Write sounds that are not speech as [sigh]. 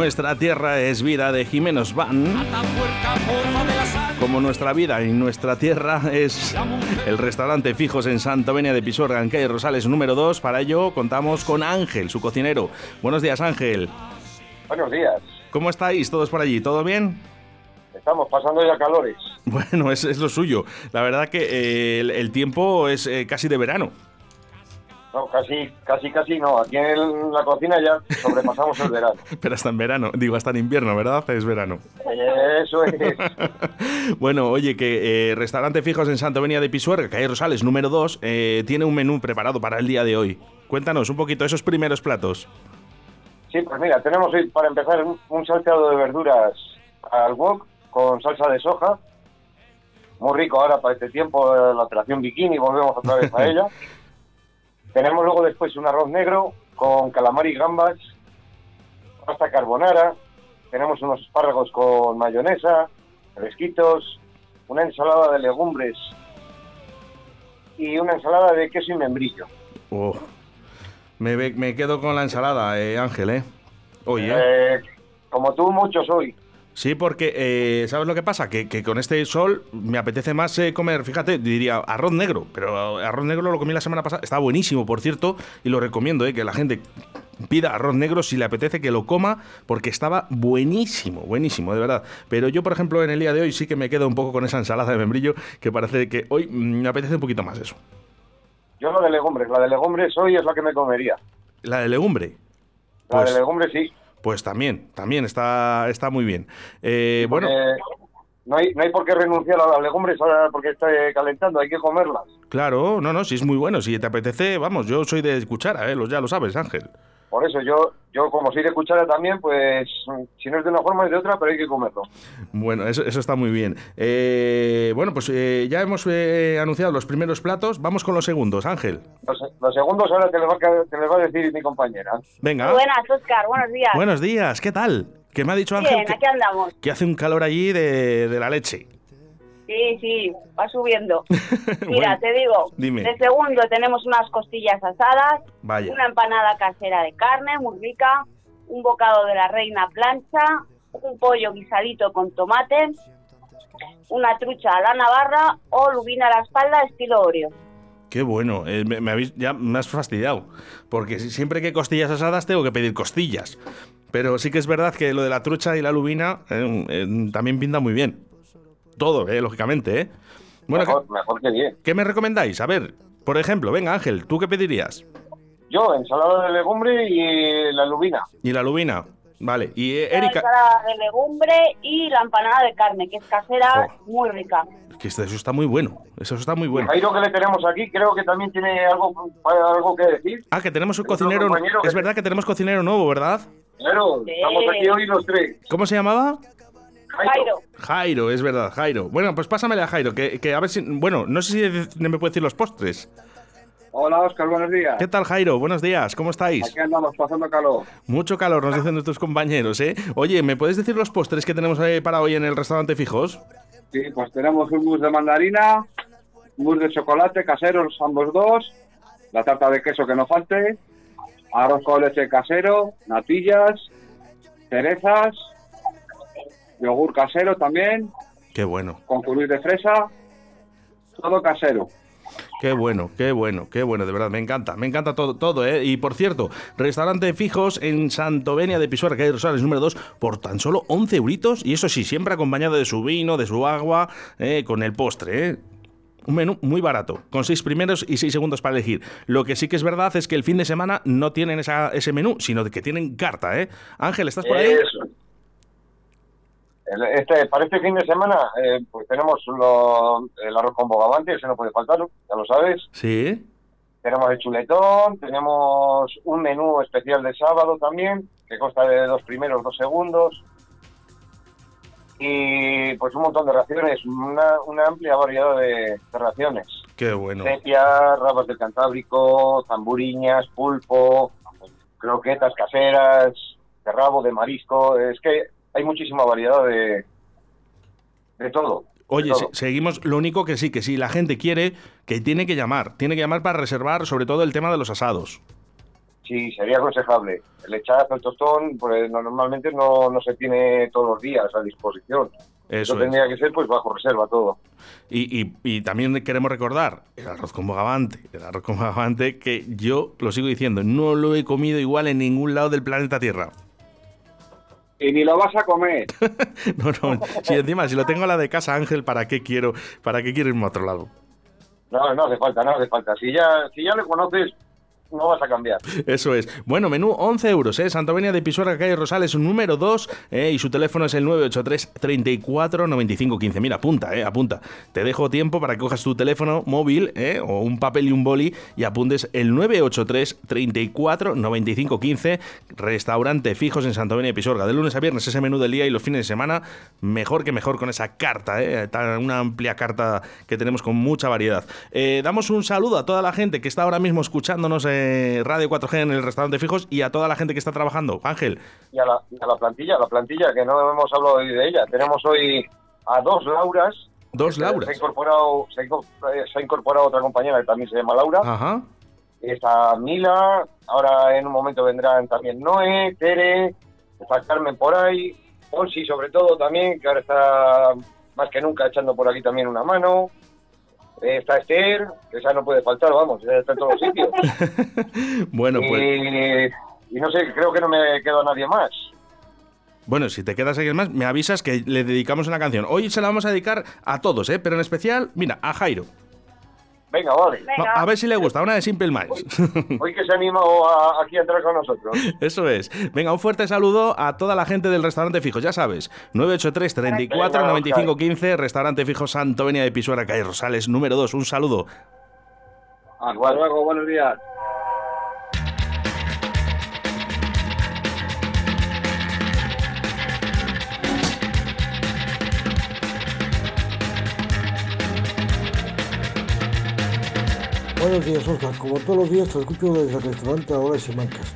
Nuestra tierra es vida de Jimenos Van. Como nuestra vida y nuestra tierra es el restaurante Fijos en Santo Venia de Pisuerga, en calle Rosales número 2. Para ello contamos con Ángel, su cocinero. Buenos días, Ángel. Buenos días. ¿Cómo estáis todos por allí? ¿Todo bien? Estamos pasando ya calores. [laughs] Bueno, es, es lo suyo. La verdad que eh, el, el tiempo es eh, casi de verano. No, casi, casi, casi no. Aquí en la cocina ya sobrepasamos el verano. [laughs] Pero hasta en verano, digo, hasta en invierno, ¿verdad? Es verano. Eso es. [laughs] Bueno, oye, que eh, Restaurante Fijos en Santo Venia de Pisuerga, calle Rosales, número 2, eh, tiene un menú preparado para el día de hoy. Cuéntanos un poquito esos primeros platos. Sí, pues mira, tenemos hoy para empezar un, salteado de verduras al wok con salsa de soja. Muy rico ahora para este tiempo, eh, la operación bikini, volvemos otra vez a [laughs] ella. Tenemos luego después un arroz negro con calamar y gambas, pasta carbonara, tenemos unos espárragos con mayonesa, fresquitos, una ensalada de legumbres y una ensalada de queso y membrillo. Oh, me, me quedo con la ensalada, eh, Ángel, ¿eh? Oye, Eh, como tú, muchos hoy. Sí, porque, eh, ¿sabes lo que pasa? Que, que con este sol me apetece más eh, comer, fíjate, diría arroz negro, pero arroz negro lo comí la semana pasada, está buenísimo, por cierto, y lo recomiendo, eh, que la gente pida arroz negro si le apetece que lo coma, porque estaba buenísimo, buenísimo, de verdad. Pero yo, por ejemplo, en el día de hoy sí que me quedo un poco con esa ensalada de membrillo, que parece que hoy mm, me apetece un poquito más eso. Yo la de legumbres, la de legumbres hoy es la que me comería. La de legumbre. La Pues- de legumbres sí. Pues también, también está, está muy bien. Eh, bueno, no hay, no hay por qué renunciar a las legumbres ahora porque está eh, calentando, hay que comerlas. claro, no, no, si es muy bueno, si te apetece, vamos, yo soy de cuchara, ¿eh? Ya lo sabes, Ángel. Por eso yo, yo como soy de cuchara también, pues si no es de una forma es de otra, pero hay que comerlo. Bueno, eso, eso está muy bien. Eh, bueno, pues eh, ya hemos eh, anunciado los primeros platos, vamos con los segundos, Ángel. Los, los segundos ahora te les, va, a ca- te les va a decir mi compañera. Venga. Buenas, Oscar, buenos días. Buenos días, ¿qué tal? Que me ha dicho Ángel Bien, que, aquí andamos. que hace un calor allí de, de la leche. Sí, sí, va subiendo. [laughs] Mira, Bueno, te digo, dime. de segundo tenemos unas costillas asadas, Vaya. una empanada casera de carne, muy rica, un bocado de la reina plancha, un pollo guisadito con tomate, una trucha a la navarra o lubina a la espalda estilo Oreo. Qué bueno, eh, me, me habéis, ya me has fastidiado, porque si- siempre que costillas asadas tengo que pedir costillas. Pero sí que es verdad que lo de la trucha y la lubina eh, eh, también pinta muy bien. Todo, eh, lógicamente, ¿eh? Bueno, mejor, ¿qué, mejor que bien. qué me recomendáis? A ver, por ejemplo, venga Ángel, ¿tú qué pedirías? Yo, ensalada de legumbre y la lubina. Y la lubina, vale. Y eh, La Erika... ensalada de legumbre y la empanada de carne, que es casera, Jo. muy rica. Que eso está muy bueno, eso está muy bueno. Jairo que le tenemos aquí creo que también tiene algo, algo que decir. Ah, que tenemos un cocinero... compañero que- Es verdad que tenemos cocinero nuevo, ¿verdad? Claro, Sí. estamos aquí hoy los tres. ¿Cómo se llamaba? Jairo, Jairo, es verdad, Jairo. Bueno, pues pásamele a Jairo, que, que a ver si... Bueno, no sé si me puede decir los postres. Hola Oscar, buenos días. ¿Qué tal, Jairo? Buenos días, ¿cómo estáis? Aquí andamos pasando calor. Mucho calor, nos dicen nuestros compañeros, ¿eh? Oye, ¿me puedes decir los postres que tenemos para hoy en el restaurante Fijos? Sí, pues tenemos un mousse de mandarina, un mousse de chocolate caseros ambos dos, la tarta de queso que no falte, arroz con leche casero, natillas, cerezas, yogur casero también, Qué bueno, con curry de fresa, todo casero. qué bueno, qué bueno, qué bueno, de verdad, me encanta, me encanta todo, todo, ¿eh? Y por cierto, restaurante Fijos en Santovenia de Pisuerga, calle Rosales número 2, por tan solo 11 euritos, y eso sí, siempre acompañado de su vino, de su agua, eh, con el postre, ¿eh? Un menú muy barato, con seis primeros y seis segundos para elegir. Lo que sí que es verdad es que el fin de semana no tienen esa- ese menú, sino que tienen carta, ¿eh? Ángel, ¿estás por ahí? Eso. Este, para este fin de semana, eh, pues tenemos lo- el arroz con bogavante, ese no puede faltar, ya lo sabes. Sí. Tenemos el chuletón, tenemos un menú especial de sábado también, que consta de dos primeros, dos segundos. Y pues un montón de raciones, una, una amplia variedad de, de raciones. Qué bueno. Sepia, rabas del Cantábrico, zamburiñas, pulpo, croquetas caseras, de rabo, de marisco. Es que hay muchísima variedad de, de todo. Oye, se- seguimos. Lo único que sí, que si la gente quiere, que tiene que llamar. Tiene que llamar para reservar, sobre todo el tema de los asados. sí, sería aconsejable. El lechazo, el tostón, pues normalmente no, no se tiene todos los días a disposición. Eso es. tendría que ser pues bajo reserva todo. Y, y- y también queremos recordar el arroz con bogavante, el arroz con bogavante que yo lo sigo diciendo, no lo he comido igual en ningún lado del planeta Tierra. Y ni lo vas a comer. [laughs] No, no, si encima si lo tengo a la de casa Ángel, ¿para qué quiero, para qué quiero irme a otro lado? No, no hace falta, no hace falta. Si ya, si ya le conoces, no vas a cambiar. Eso es. Bueno, menú 11 euros, ¿eh? Santovenia de Pisuerga, calle Rosales, número 2, ¿eh? y su teléfono es el 983 34 95 15. Mira, apunta, ¿eh? Apunta. Te dejo tiempo para que cojas tu teléfono móvil, ¿eh? O un papel y un boli y apuntes el 983 34 95 15. Restaurante fijos en Santovenia de Pisuerga. De lunes a viernes ese menú del día y los fines de semana, mejor que mejor con esa carta, ¿eh? Una amplia carta que tenemos con mucha variedad. Eh, damos un saludo a toda la gente que está ahora mismo escuchándonos en Radio 4G en el restaurante fijos y a toda la gente que está trabajando. Ángel, Y a la, y a la plantilla, la plantilla, que no hemos hablado hoy de ella. Tenemos hoy a dos Lauras. dos Lauras. incorporado, se ha, inco- eh, se ha incorporado otra compañera que también se llama Laura. Ajá. Está Mila, ahora en un momento vendrán también Noé, Tere, está Carmen por ahí, Olsi sobre todo también, que ahora está más que nunca echando por aquí también una mano. Está Esther, que esa no puede faltar, vamos, está en todos los sitios. [laughs] Bueno, pues. y, y no sé, creo que no me queda nadie más. Bueno, si te quedas alguien más, me avisas que le dedicamos una canción. Hoy se la vamos a dedicar a todos, ¿eh? Pero en especial, mira, a Jairo. Venga, vale. Venga. A ver si le gusta, una de Simple Minds. [laughs] Hoy que se ha animado a- aquí a entrar con nosotros. [laughs] Eso es. Venga, un fuerte saludo a toda la gente del restaurante fijo, ya sabes. 983 34 95 15, restaurante fijo Santo Venia de Pisuera, calle Rosales, número 2. Un saludo. Hasta luego, buenos días. Buenos días, Oscar. Como todos los días te escucho desde el restaurante Ahora y Simancas.